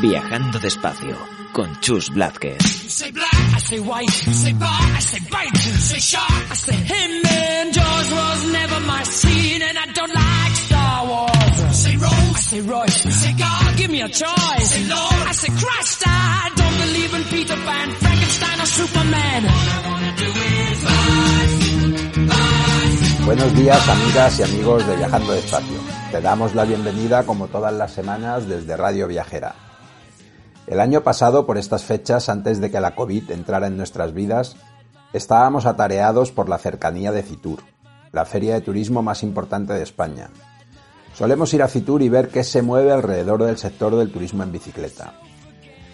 Viajando despacio con Chus Blázquez. You say black, I say white. You say bar, I say bite. You say shark, I say him. And Jaws was never my scene, and I don't like Star Wars. You say Rose, I say Royce. You say God, give me a choice. say Lord, I say Christ. I don't believe in Peter Pan, Frankenstein, or Superman. All I wanna do is fly, fly. Buenos días amigas y amigos de Viajando Despacio. Te damos la bienvenida como todas las semanas desde Radio Viajera. El año pasado, por estas fechas, antes de que la COVID entrara en nuestras vidas, estábamos atareados por la cercanía de Fitur, la feria de turismo más importante de España. Solemos ir a Fitur y ver qué se mueve alrededor del sector del turismo en bicicleta.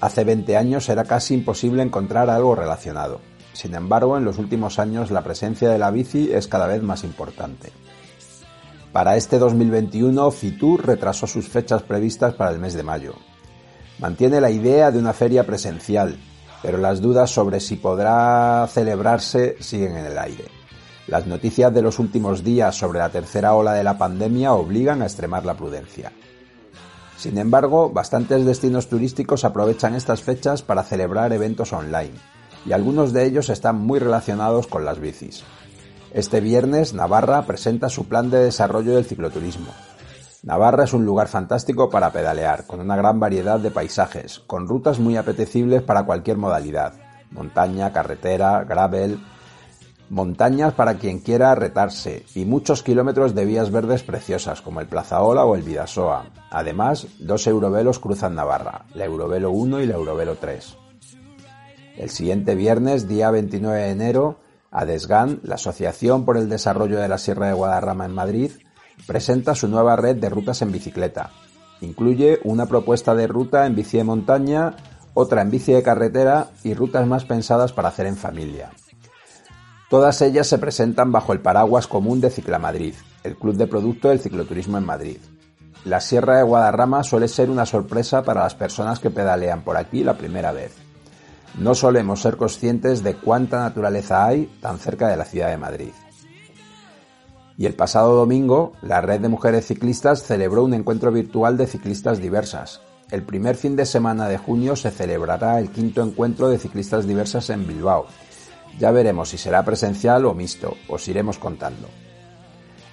Hace 20 años era casi imposible encontrar algo relacionado. Sin embargo, en los últimos años la presencia de la bici es cada vez más importante. Para este 2021, Fitur retrasó sus fechas previstas para el mes de mayo. Mantiene la idea de una feria presencial, pero las dudas sobre si podrá celebrarse siguen en el aire. Las noticias de los últimos días sobre la tercera ola de la pandemia obligan a extremar la prudencia. Sin embargo, bastantes destinos turísticos aprovechan estas fechas para celebrar eventos online, y algunos de ellos están muy relacionados con las bicis. Este viernes, Navarra presenta su plan de desarrollo del cicloturismo. Navarra es un lugar fantástico para pedalear, con una gran variedad de paisajes, con rutas muy apetecibles para cualquier modalidad, montaña, carretera, gravel, montañas para quien quiera retarse y muchos kilómetros de vías verdes preciosas como el Plazaola o el Vidasoa. Además, dos eurovelos cruzan Navarra, la Eurovelo 1 y la Eurovelo 3. El siguiente viernes, día 29 de enero, ADESGAN, la Asociación por el Desarrollo de la Sierra de Guadarrama en Madrid, presenta su nueva red de rutas en bicicleta. Incluye una propuesta de ruta en bici de montaña, otra en bici de carretera y rutas más pensadas para hacer en familia. Todas ellas se presentan bajo el paraguas común de Ciclamadrid, el club de producto del cicloturismo en Madrid. La Sierra de Guadarrama suele ser una sorpresa para las personas que pedalean por aquí la primera vez. No solemos ser conscientes de cuánta naturaleza hay tan cerca de la ciudad de Madrid. Y el pasado domingo, la red de mujeres ciclistas celebró un encuentro virtual de ciclistas diversas. El primer fin de semana de junio se celebrará el quinto encuentro de ciclistas diversas en Bilbao. Ya veremos si será presencial o mixto, os iremos contando.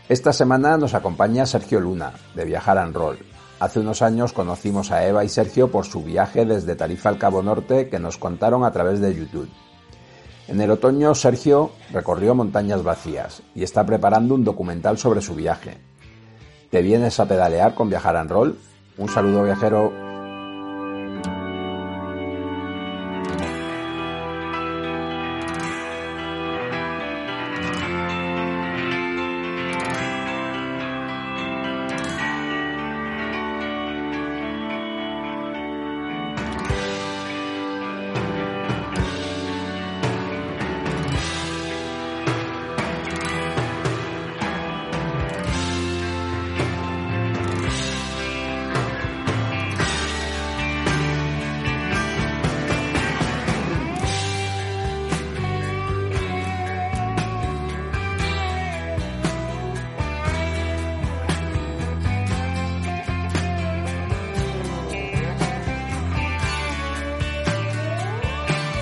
Esta semana nos acompaña Sergio Luna, de Viajar and Roll. Hace unos años conocimos a Eva y Sergio por su viaje desde Tarifa al Cabo Norte que nos contaron a través de YouTube. En el otoño, Sergio recorrió montañas vacías y está preparando un documental sobre su viaje. ¿Te vienes a pedalear con Viajar and Roll? Un saludo viajero.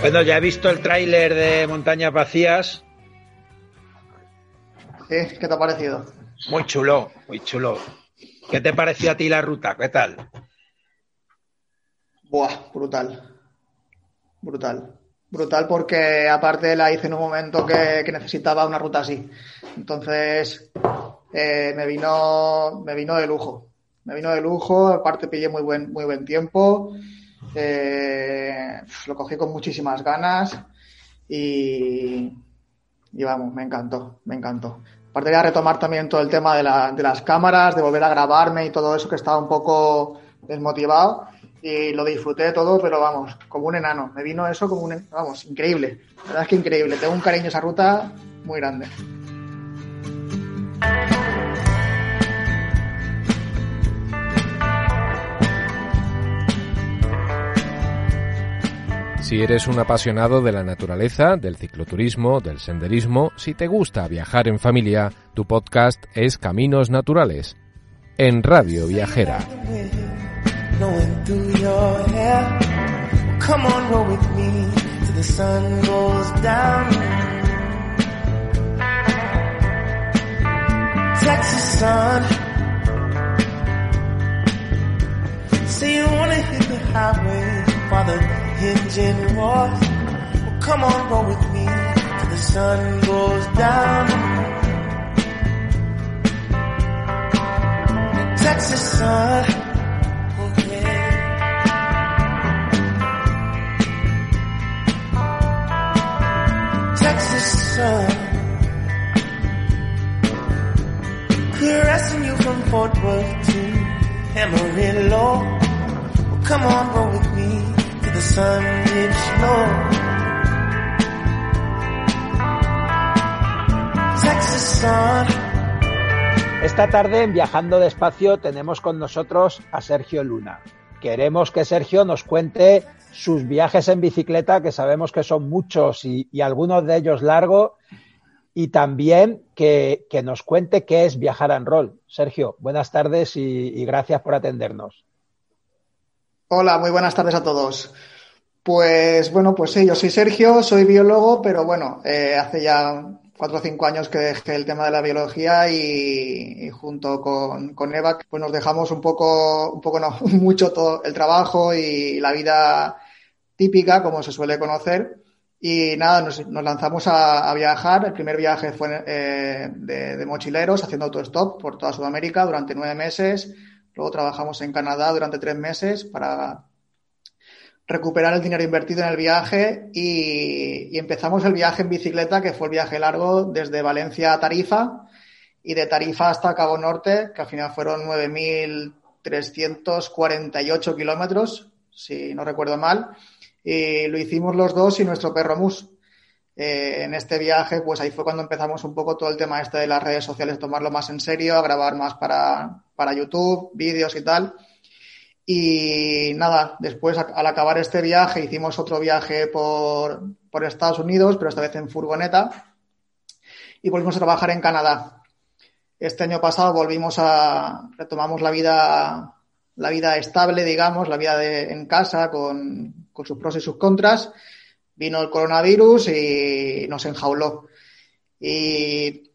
Bueno, ya he visto el tráiler de Montañas Vacías. ¿Qué te ha parecido? Muy chulo, muy chulo. ¿Qué te pareció a ti la ruta? ¿Qué tal? Buah, brutal. Brutal. brutal porque aparte la hice en un momento que, necesitaba una ruta así. Entonces eh, me vino me vino de lujo. Me vino de lujo, aparte pillé muy buen, muy buen tiempo. Eh, lo cogí con muchísimas ganas y, y vamos, me encantó, me encantó. Aparte de retomar también todo el tema de, la, de las cámaras, de volver a grabarme y todo eso que estaba un poco desmotivado y lo disfruté todo, pero vamos, como un enano. Me vino eso como un, vamos, increíble. La verdad es que increíble. Tengo un cariño a esa ruta muy grande. Si eres un apasionado de la naturaleza, del cicloturismo, del senderismo, si te gusta viajar en familia, tu podcast es Caminos Naturales, en Radio Viajera. Blowing through your hair. come on, roll with me till the sun goes down. Texas sun. Say you wanna hit the highway while the engine roars. Well, come on, roll with me till Esta tarde en Viajando Despacio tenemos con nosotros a Sergio Luna. Queremos que Sergio nos cuente sus viajes en bicicleta, que sabemos que son muchos y, algunos de ellos largos, y también que, nos cuente qué es viajar en rol. Sergio, buenas tardes y, gracias por atendernos. Hola, muy buenas tardes a todos. Pues bueno, pues sí, yo soy Sergio, soy biólogo, pero bueno, eh, hace ya cuatro o cinco años que dejé el tema de la biología y, junto con, con, Eva, pues nos dejamos un poco, un poco no, mucho todo el trabajo y la vida típica, como se suele conocer. Y nada, nos, lanzamos a, viajar. El primer viaje fue eh, de, mochileros, haciendo autostop por toda Sudamérica durante nueve meses. Luego trabajamos en Canadá durante tres meses para recuperar el dinero invertido en el viaje y, empezamos el viaje en bicicleta, que fue el viaje largo desde Valencia a Tarifa y de Tarifa hasta Cabo Norte, que al final fueron 9.348 kilómetros, si no recuerdo mal y lo hicimos los dos y nuestro perro Mus. Eh, en este viaje, pues ahí fue cuando empezamos un poco todo el tema este de las redes sociales, tomarlo más en serio, a grabar más para, para YouTube, vídeos y tal. Y nada, después al acabar este viaje hicimos otro viaje por, por Estados Unidos, pero esta vez en furgoneta, y volvimos a trabajar en Canadá. Este año pasado volvimos a, retomamos la vida, la vida estable, digamos, la vida en casa con, con sus pros y sus contras, vino el coronavirus y nos enjauló. Y,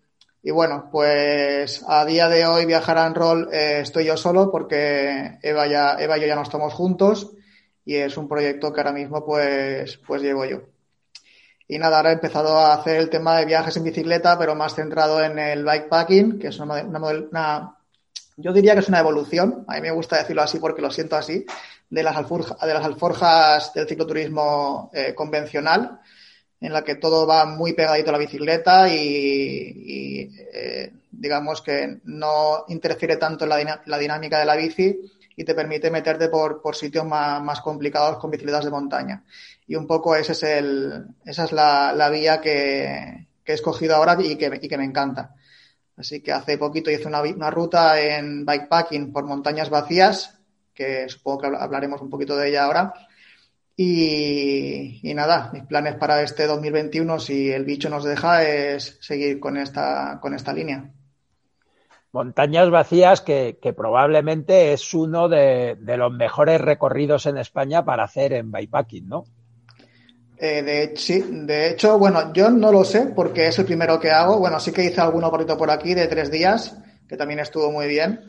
bueno, pues a día de hoy viajar en rol eh, estoy yo solo porque Eva, ya, Eva y yo ya no estamos juntos y es un proyecto que ahora mismo pues, pues llevo yo. Y nada, ahora he empezado a hacer el tema de viajes en bicicleta, pero más centrado en el bikepacking, que es una, una, yo diría que es una evolución, a mí me gusta decirlo así porque lo siento así, de las, de las alforjas del cicloturismo eh, convencional, en la que todo va muy pegadito a la bicicleta y, eh, digamos que no interfiere tanto en la, dinámica de la bici y te permite meterte por, sitios más, complicados con bicicletas de montaña. Y un poco ese es el, esa es la, vía que, he escogido ahora y que, y que me encanta. Así que hace poquito hice una, una, ruta en bikepacking por montañas vacías que supongo que hablaremos un poquito de ella ahora. Y, nada, mis planes para este 2021, si el bicho nos deja, es seguir con esta, con esta línea. Montañas vacías, que, probablemente es uno de, los mejores recorridos en España para hacer en bikepacking, ¿no? Eh, de, sí, de hecho, bueno, yo no lo sé porque es el primero que hago. Bueno, sí que hice alguno por aquí de tres días, que también estuvo muy bien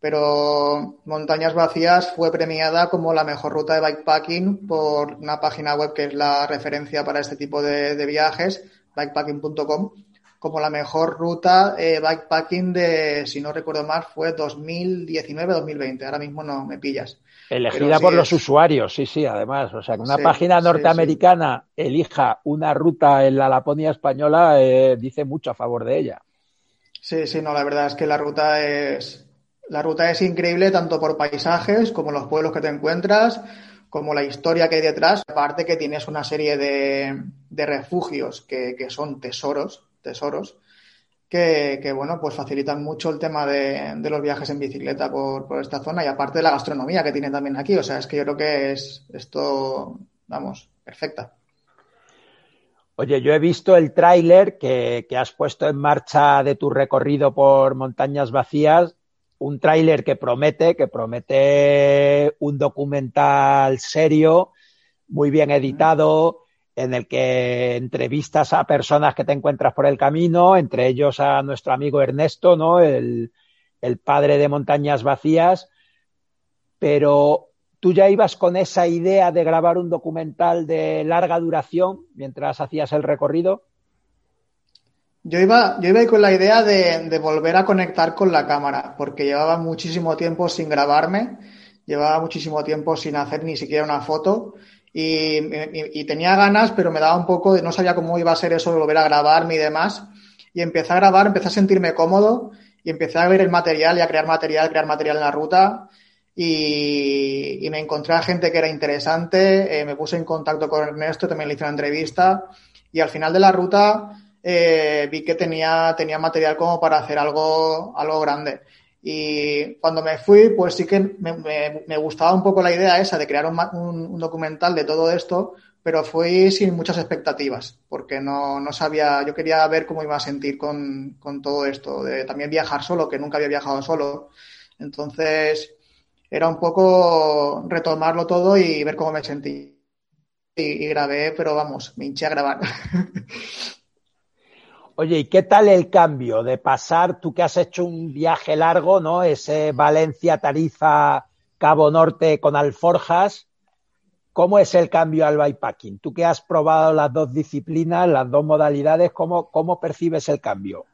pero Montañas Vacías fue premiada como la mejor ruta de bikepacking por una página web que es la referencia para este tipo de, viajes, bikepacking.com, como la mejor ruta eh, bikepacking de, si no recuerdo mal, fue 2019-2020. Ahora mismo no me pillas. Elegida por los usuarios, sí, sí, además. O sea, que una página norteamericana elija una ruta en la Laponia española eh, dice mucho a favor de ella. Sí, sí, no, la verdad es que la ruta es, la ruta es increíble tanto por paisajes como los pueblos que te encuentras, como la historia que hay detrás. Aparte que tienes una serie de, refugios que, son tesoros, tesoros, que, bueno, pues facilitan mucho el tema de, los viajes en bicicleta por, esta zona y aparte de la gastronomía que tiene también aquí. O sea, es que yo creo que es esto, vamos, perfecta. Oye, yo he visto el tráiler que, has puesto en marcha de tu recorrido por montañas vacías un tráiler que promete, que promete un documental serio, muy bien editado, en el que entrevistas a personas que te encuentras por el camino, entre ellos a nuestro amigo Ernesto, ¿no? El, el padre de Montañas Vacías. Pero tú ya ibas con esa idea de grabar un documental de larga duración mientras hacías el recorrido. Yo iba, yo iba con la idea de, volver a conectar con la cámara, porque llevaba muchísimo tiempo sin grabarme, llevaba muchísimo tiempo sin hacer ni siquiera una foto y, tenía ganas, pero me daba un poco, de, no sabía cómo iba a ser eso de volver a grabarme y demás. Y empecé a grabar, empecé a sentirme cómodo y empecé a ver el material y a crear material, crear material en la ruta. Y, me encontré a gente que era interesante, eh, me puse en contacto con Ernesto, también le hice una entrevista y al final de la ruta eh, vi que tenía, tenía material como para hacer algo, algo grande. Y cuando me fui, pues sí que me, gustaba un poco la idea esa de crear un, documental de todo esto, pero fui sin muchas expectativas, porque no, no, sabía, yo quería ver cómo iba a sentir con, con, todo esto, de también viajar solo, que nunca había viajado solo. Entonces, era un poco retomarlo todo y ver cómo me sentí. Y, y grabé, pero vamos, me hinché a grabar. Oye, ¿y qué tal el cambio de pasar, tú que has hecho un viaje largo, ¿no? Ese Valencia, Tarifa, Cabo Norte con alforjas, ¿cómo es el cambio al bikepacking? Tú que has probado las dos disciplinas, las dos modalidades, ¿cómo, cómo percibes el cambio?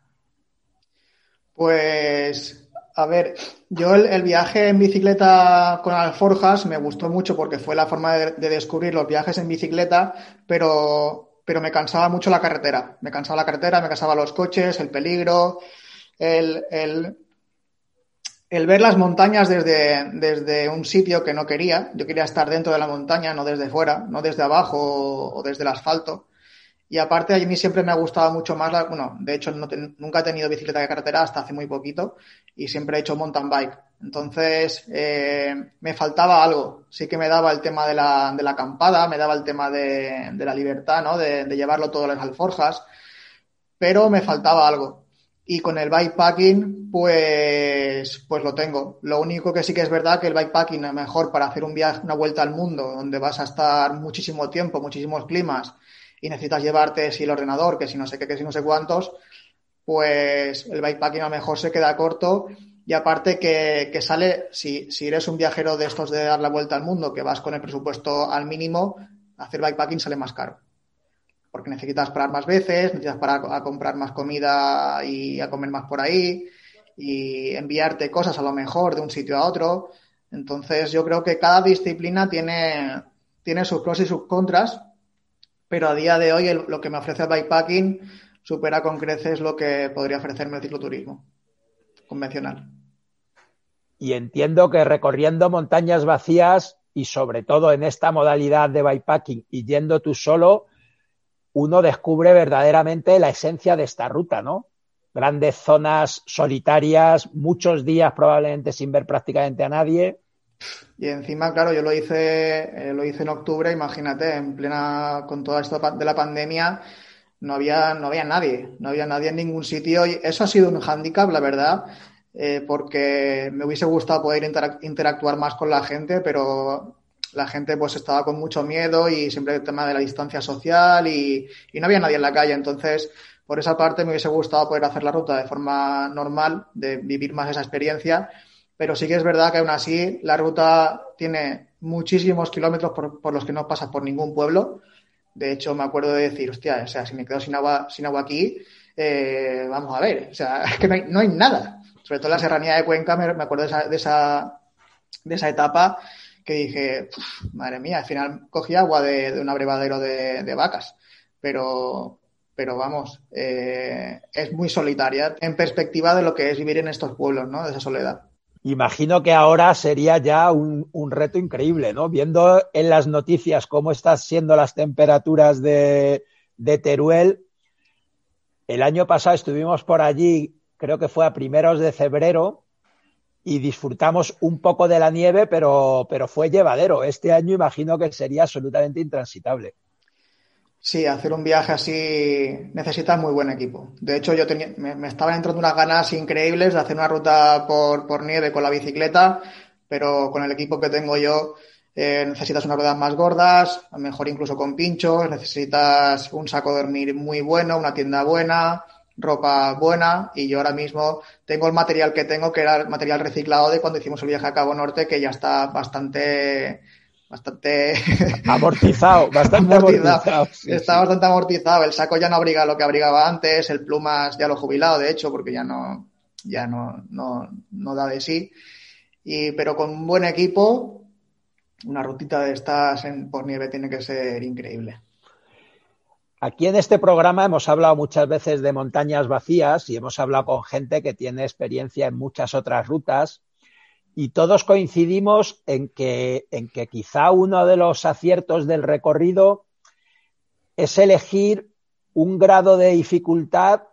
Pues, a ver, yo el, viaje en bicicleta con alforjas me gustó mucho porque fue la forma de descubrir los viajes en bicicleta, pero pero me cansaba mucho la carretera. Me cansaba la carretera, me cansaba los coches, el peligro, el, el, el ver las montañas desde, desde, un sitio que no quería. Yo quería estar dentro de la montaña, no desde fuera, no desde abajo o, desde el asfalto. Y aparte, a mí siempre me ha gustado mucho más, la, bueno, de hecho nunca he tenido bicicleta de carretera hasta hace muy poquito y siempre he hecho mountain bike. Entonces, eh, me faltaba algo. Sí que me daba el tema de la, de la acampada, me daba el tema de, de la libertad, ¿no? De, llevarlo todo a las alforjas, pero me faltaba algo. Y con el bikepacking, pues, pues lo tengo. Lo único que sí que es verdad que el bikepacking es mejor para hacer un viaje, una vuelta al mundo, donde vas a estar muchísimo tiempo, muchísimos climas, y necesitas llevarte si el ordenador, que si no sé qué, que si no sé cuántos, pues el bikepacking a lo mejor se queda corto y aparte que, sale, si, si, eres un viajero de estos de dar la vuelta al mundo, que vas con el presupuesto al mínimo, hacer bikepacking sale más caro. Porque necesitas parar más veces, necesitas parar a comprar más comida y a comer más por ahí, y enviarte cosas a lo mejor de un sitio a otro. Entonces yo creo que cada disciplina tiene, tiene sus pros y sus contras, pero a día de hoy lo que me ofrece el bikepacking supera con creces lo que podría ofrecerme el cicloturismo convencional. Y entiendo que recorriendo montañas vacías y sobre todo en esta modalidad de bikepacking y yendo tú solo, uno descubre verdaderamente la esencia de esta ruta, ¿no? Grandes zonas solitarias, muchos días probablemente sin ver prácticamente a nadie. Y encima, claro, yo lo hice, eh, lo hice en octubre, imagínate, en plena, con todo esto de la pandemia, no había, no había nadie, no había nadie en ningún sitio y eso ha sido un hándicap, la verdad, eh, porque me hubiese gustado poder interactuar más con la gente, pero la gente pues estaba con mucho miedo y siempre el tema de la distancia social y, y no había nadie en la calle. Entonces, por esa parte me hubiese gustado poder hacer la ruta de forma normal, de vivir más esa experiencia pero sí que es verdad que aún así la ruta tiene muchísimos kilómetros por, los que no pasas por ningún pueblo. De hecho, me acuerdo de decir, hostia, o sea, si me quedo sin agua, sin agua aquí, eh, vamos a ver, o sea, es que no hay, nada. Sobre todo la serranía de Cuenca, me, acuerdo de esa, de esa, de etapa que dije, madre mía, al final cogí agua de, un abrevadero de, vacas. Pero, pero vamos, eh, es muy solitaria en perspectiva de lo que es vivir en estos pueblos, ¿no? De esa soledad. Imagino que ahora sería ya un, reto increíble, ¿no? Viendo en las noticias cómo están siendo las temperaturas de, Teruel. El año pasado estuvimos por allí, creo que fue a primeros de febrero, y disfrutamos un poco de la nieve, pero, pero fue llevadero. Este año imagino que sería absolutamente intransitable. Sí, hacer un viaje así necesita muy buen equipo. De hecho, yo tenía, me, estaban entrando unas ganas increíbles de hacer una ruta por, por nieve con la bicicleta, pero con el equipo que tengo yo eh, necesitas unas ruedas más gordas, a mejor incluso con pinchos, necesitas un saco de dormir muy bueno, una tienda buena, ropa buena y yo ahora mismo tengo el material que tengo, que era el material reciclado de cuando hicimos el viaje a Cabo Norte, que ya está bastante bastante amortizado, bastante amortizado. Está bastante amortizado. El saco ya no abriga lo que abrigaba antes, el plumas ya lo he jubilado, de hecho, porque ya no, ya no, no, no da de sí. Y, pero con un buen equipo, una rutita de estas en, por nieve tiene que ser increíble. Aquí en este programa hemos hablado muchas veces de montañas vacías y hemos hablado con gente que tiene experiencia en muchas otras rutas y todos coincidimos en que, en que quizá uno de los aciertos del recorrido es elegir un grado de dificultad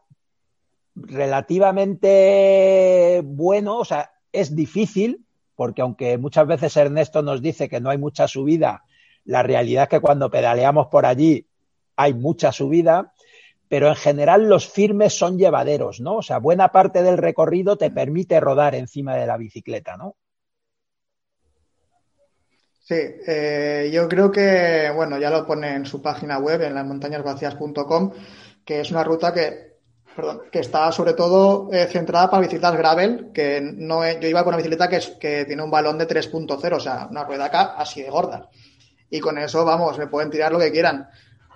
relativamente bueno, o sea, es difícil, porque aunque muchas veces Ernesto nos dice que no hay mucha subida, la realidad es que cuando pedaleamos por allí hay mucha subida, pero en general los firmes son llevaderos, ¿no? O sea, buena parte del recorrido te permite rodar encima de la bicicleta, ¿no? Sí, eh, yo creo que, bueno, ya lo pone en su página web, en las montañasvacías.com, que es una ruta que, perdón, que está sobre todo eh, centrada para bicicletas gravel, que no yo iba con una bicicleta que tiene un balón de 3.0, o sea, una rueda acá así de gorda. Y con eso, vamos, me pueden tirar lo que quieran.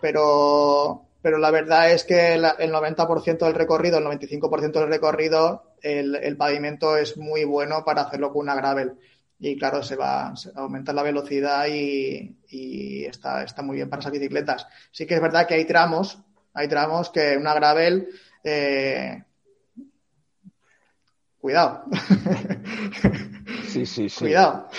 Pero pero la verdad es que el 90% del recorrido, el 95% del recorrido, el, pavimento es muy bueno para hacerlo con una gravel. Y claro, se va, a aumentar la velocidad y, está, está muy bien para esas bicicletas. Sí que es verdad que hay tramos, hay tramos que una gravel, eh, cuidado. Sí, sí, sí. Cuidado.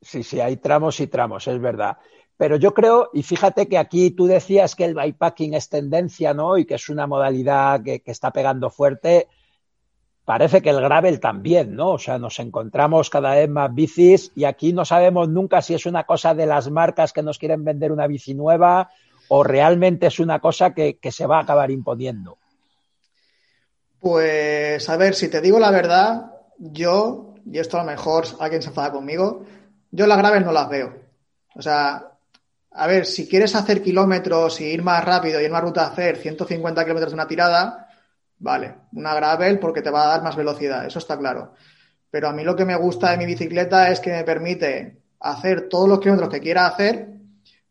Sí, sí, hay tramos y tramos, es verdad. Pero yo creo, y fíjate que aquí tú decías que el bikepacking es tendencia, ¿no? Y que es una modalidad que, está pegando fuerte. Parece que el gravel también, ¿no? O sea, nos encontramos cada vez más bicis y aquí no sabemos nunca si es una cosa de las marcas que nos quieren vender una bici nueva o realmente es una cosa que, que se va a acabar imponiendo. Pues, a ver, si te digo la verdad, yo, y esto a lo mejor alguien se enfada conmigo, yo las gravel no las veo. O sea, a ver, si quieres hacer kilómetros y ir más rápido y en una ruta hacer 150 kilómetros de una tirada, vale, una gravel porque te va a dar más velocidad, eso está claro. Pero a mí lo que me gusta de mi bicicleta es que me permite hacer todos los kilómetros que quiera hacer,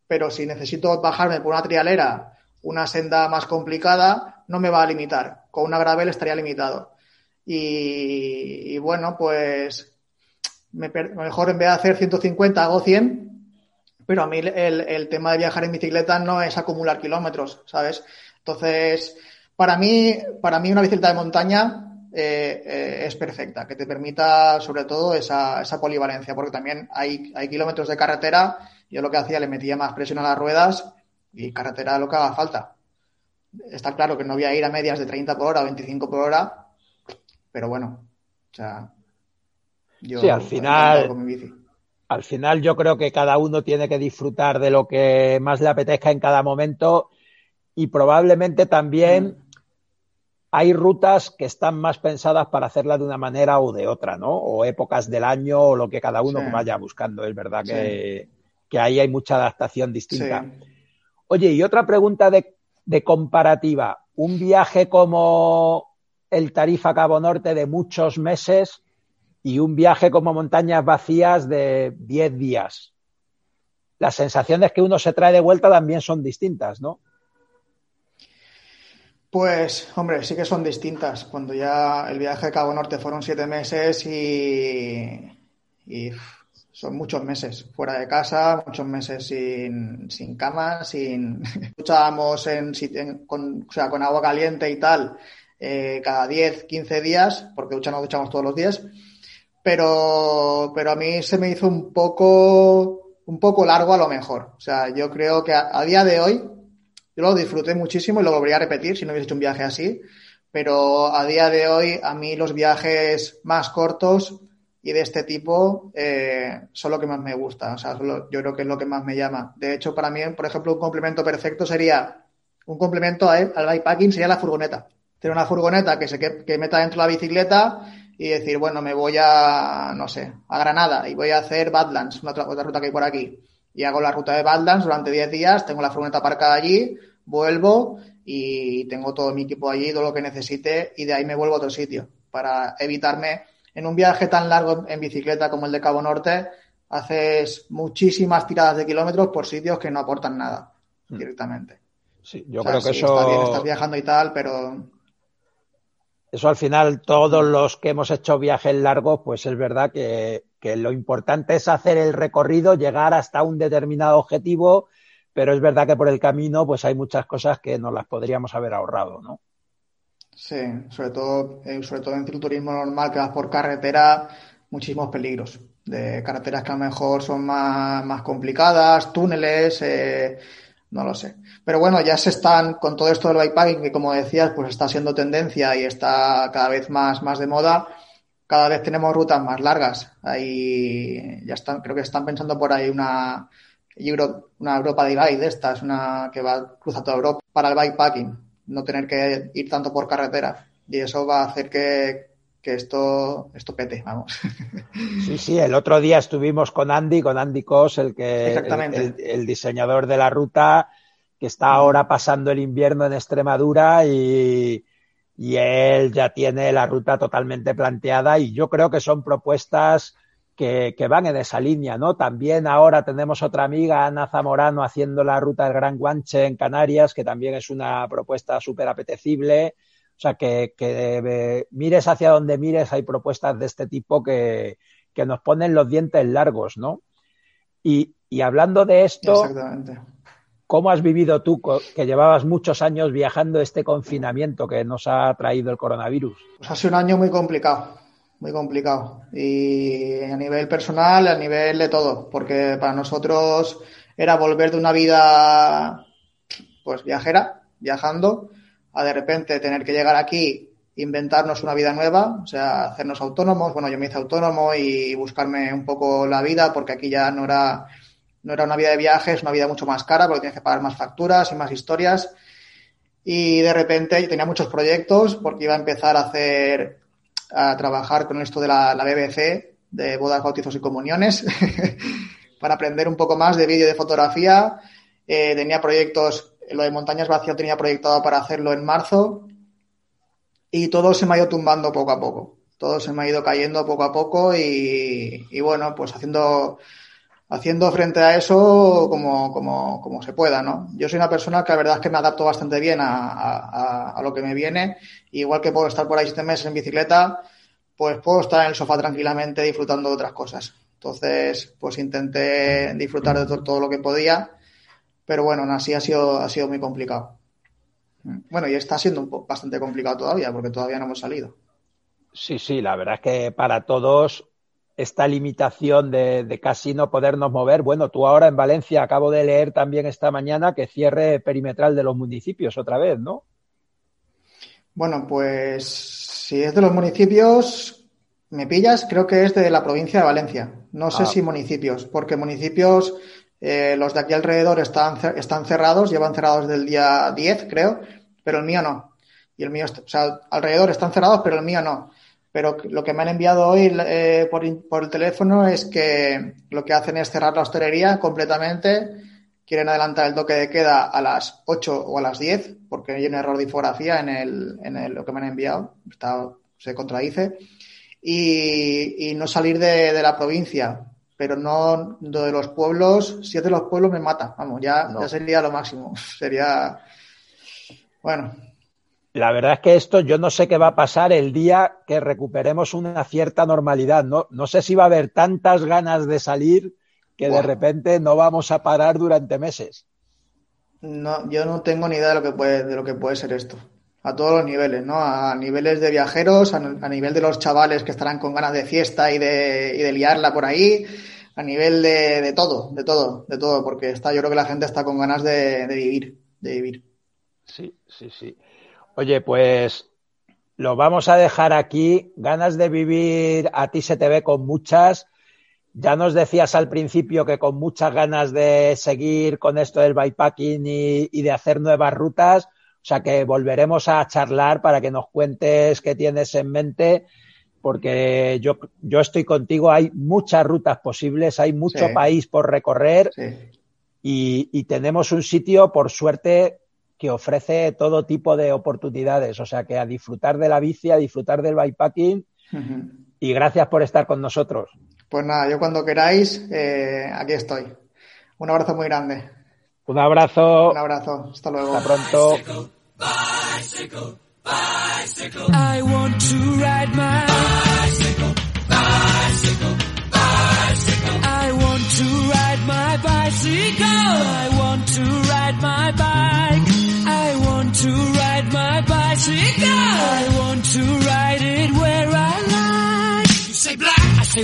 pero si necesito bajarme por una trialera, una senda más complicada, no me va a limitar. Con una gravel estaría limitado. Y, bueno, pues mejor en vez de hacer 150 hago 100 pero a mí el, tema de viajar en bicicleta no es acumular kilómetros, ¿sabes? Entonces, para mí, para mí una bicicleta de montaña eh, eh, es perfecta, que te permita sobre todo esa, esa polivalencia, porque también hay, hay, kilómetros de carretera, yo lo que hacía le metía más presión a las ruedas y carretera lo que haga falta. Está claro que no voy a ir a medias de 30 por hora o 25 por hora, pero bueno, o sea, yo sí, al final, con mi bici al final yo creo que cada uno tiene que disfrutar de lo que más le apetezca en cada momento y probablemente también mm. hay rutas que están más pensadas para hacerla de una manera o de otra, ¿no? O épocas del año o lo que cada uno vaya buscando. Es verdad que, ahí hay mucha adaptación distinta. Oye, y otra pregunta de, de comparativa. Un viaje como el Tarifa Cabo Norte de muchos meses, y un viaje como montañas vacías de 10 días. Las sensaciones que uno se trae de vuelta también son distintas, ¿no? Pues, hombre, sí que son distintas. Cuando ya el viaje de Cabo Norte fueron siete meses y, son muchos meses fuera de casa, muchos meses sin, sin cama, sin... Duchábamos en, con, o sea, con agua caliente y tal eh, cada 10, 15 días, porque ducha no duchamos todos los días, pero, pero a mí se me hizo un poco, un poco largo a lo mejor. O sea, yo creo que a día de hoy yo lo disfruté muchísimo y lo volvería a repetir si no hubiese hecho un viaje así, pero a día de hoy a mí los viajes más cortos y de este tipo eh, son lo que más me gusta. O sea, yo creo que es lo que más me llama. De hecho, para mí, por ejemplo, un complemento perfecto sería, un complemento al bikepacking sería la furgoneta. Tener una furgoneta que se que, meta dentro de la bicicleta y decir, bueno, me voy a, no sé, a Granada y voy a hacer Badlands, una otra, otra ruta que hay por aquí. Y hago la ruta de Badlands durante 10 días, tengo la furgoneta aparcada allí, vuelvo y tengo todo mi equipo allí, todo lo que necesite y de ahí me vuelvo a otro sitio para evitarme en un viaje tan largo en bicicleta como el de Cabo Norte, haces muchísimas tiradas de kilómetros por sitios que no aportan nada hmm. directamente. Sí, yo creo que eso. Está bien, estás viajando y tal, pero. Eso al final, todos los que hemos hecho viajes largos, pues es verdad que, que lo importante es hacer el recorrido, llegar hasta un determinado objetivo pero es verdad que por el camino pues hay muchas cosas que nos las podríamos haber ahorrado, ¿no? Sí, sobre todo, eh, sobre todo en cicloturismo normal que vas por carretera, muchísimos peligros de carreteras que a lo mejor son más, complicadas, túneles, eh, no lo sé. Pero bueno, ya se están, con todo esto del bikepacking, que como decías, pues está siendo tendencia y está cada vez más, más de moda, cada vez tenemos rutas más largas. Ahí ya están, creo que están pensando por ahí una, una Europa Divide de estas, una que va cruza toda Europa para el bikepacking, no tener que ir tanto por carretera. Y eso va a hacer que, esto, esto pete, vamos. Sí, sí, el otro día estuvimos con Andy, con Andy Cos, el que el, diseñador de la ruta, que está ahora pasando el invierno en Extremadura y, y él ya tiene la ruta totalmente planteada y yo creo que son propuestas que, van en esa línea, ¿no? También ahora tenemos otra amiga, Ana Zamorano, haciendo la ruta del Gran Guanche en Canarias, que también es una propuesta súper apetecible. O sea, que, que, mires hacia donde mires, hay propuestas de este tipo que, que nos ponen los dientes largos, ¿no? Y, y hablando de esto, ¿cómo has vivido tú, que llevabas muchos años viajando este confinamiento que nos ha traído el coronavirus? Pues ha sido un año muy complicado muy complicado. Y a nivel personal, a nivel de todo, porque para nosotros era volver de una vida pues viajera, viajando, a de repente tener que llegar aquí, inventarnos una vida nueva, o sea, hacernos autónomos. Bueno, yo me hice autónomo y buscarme un poco la vida, porque aquí ya no era, no era una vida de viajes, una vida mucho más cara, porque tienes que pagar más facturas y más historias. Y de repente tenía muchos proyectos, porque iba a empezar a hacer a trabajar con esto de la, BBC, de bodas, bautizos y comuniones, para aprender un poco más de vídeo y de fotografía. Eh, tenía proyectos, lo de montañas vacías tenía proyectado para hacerlo en marzo y todo se me ha ido tumbando poco a poco. Todo se me ha ido cayendo poco a poco y, bueno, pues haciendo haciendo frente a eso como, como, como, se pueda, ¿no? Yo soy una persona que la verdad es que me adapto bastante bien a, a, a, lo que me viene. Igual que puedo estar por ahí siete meses en bicicleta, pues puedo estar en el sofá tranquilamente disfrutando de otras cosas. Entonces, pues intenté disfrutar de todo, todo lo que podía, pero bueno, así ha sido, ha sido muy complicado. Bueno, y está siendo un bastante complicado todavía, porque todavía no hemos salido. Sí, sí, la verdad es que para todos esta limitación de, casi no podernos mover. Bueno, tú ahora en Valencia acabo de leer también esta mañana que cierre perimetral de los municipios otra vez, ¿no? Bueno, pues si es de los municipios, me pillas, creo que es de la provincia de Valencia. No sé ah. si municipios, porque municipios, eh, los de aquí alrededor están, están cerrados, llevan cerrados desde el día 10, creo, pero el mío no. Y el mío, o sea, alrededor están cerrados, pero el mío no pero lo que me han enviado hoy eh, por, por, el teléfono es que lo que hacen es cerrar la hostelería completamente, quieren adelantar el toque de queda a las 8 o a las 10, porque hay un error de infografía en, el, en el, lo que me han enviado, está, se contradice, y, no salir de, la provincia. Pero no de los pueblos, si es de los pueblos me mata. Vamos, ya, ya sería lo máximo. Sería. Bueno, la verdad es que esto yo no sé qué va a pasar el día que recuperemos una cierta normalidad. No, no sé si va a haber tantas ganas de salir que de repente no vamos a parar durante meses. No, yo no tengo ni idea de lo que puede, de lo que puede ser esto. A todos los niveles, ¿no? A niveles de viajeros, a, nivel de los chavales que estarán con ganas de fiesta y de, y de liarla por ahí, a nivel de, de, todo, de todo, de todo, porque está, yo creo que la gente está con ganas de, de vivir, de vivir. Sí, sí, sí. Oye, pues lo vamos a dejar aquí. Ganas de vivir a ti se te ve con muchas. Ya nos decías al principio que con muchas ganas de seguir con esto del bikepacking y, de hacer nuevas rutas. O sea que volveremos a charlar para que nos cuentes qué tienes en mente, porque yo, yo estoy contigo, hay muchas rutas posibles, hay mucho país por recorrer y, y, tenemos un sitio, por suerte, que ofrece todo tipo de oportunidades. O sea que a disfrutar de la bici, a disfrutar del bikepacking y gracias por estar con nosotros. Pues nada, yo cuando queráis, eh, aquí estoy. Un abrazo muy grande. Un abrazo. Un abrazo. Hasta luego. Hasta pronto. I want to ride my bicycle, bicycle, bicycle. I want to ride my bicycle. I want to ride my bike.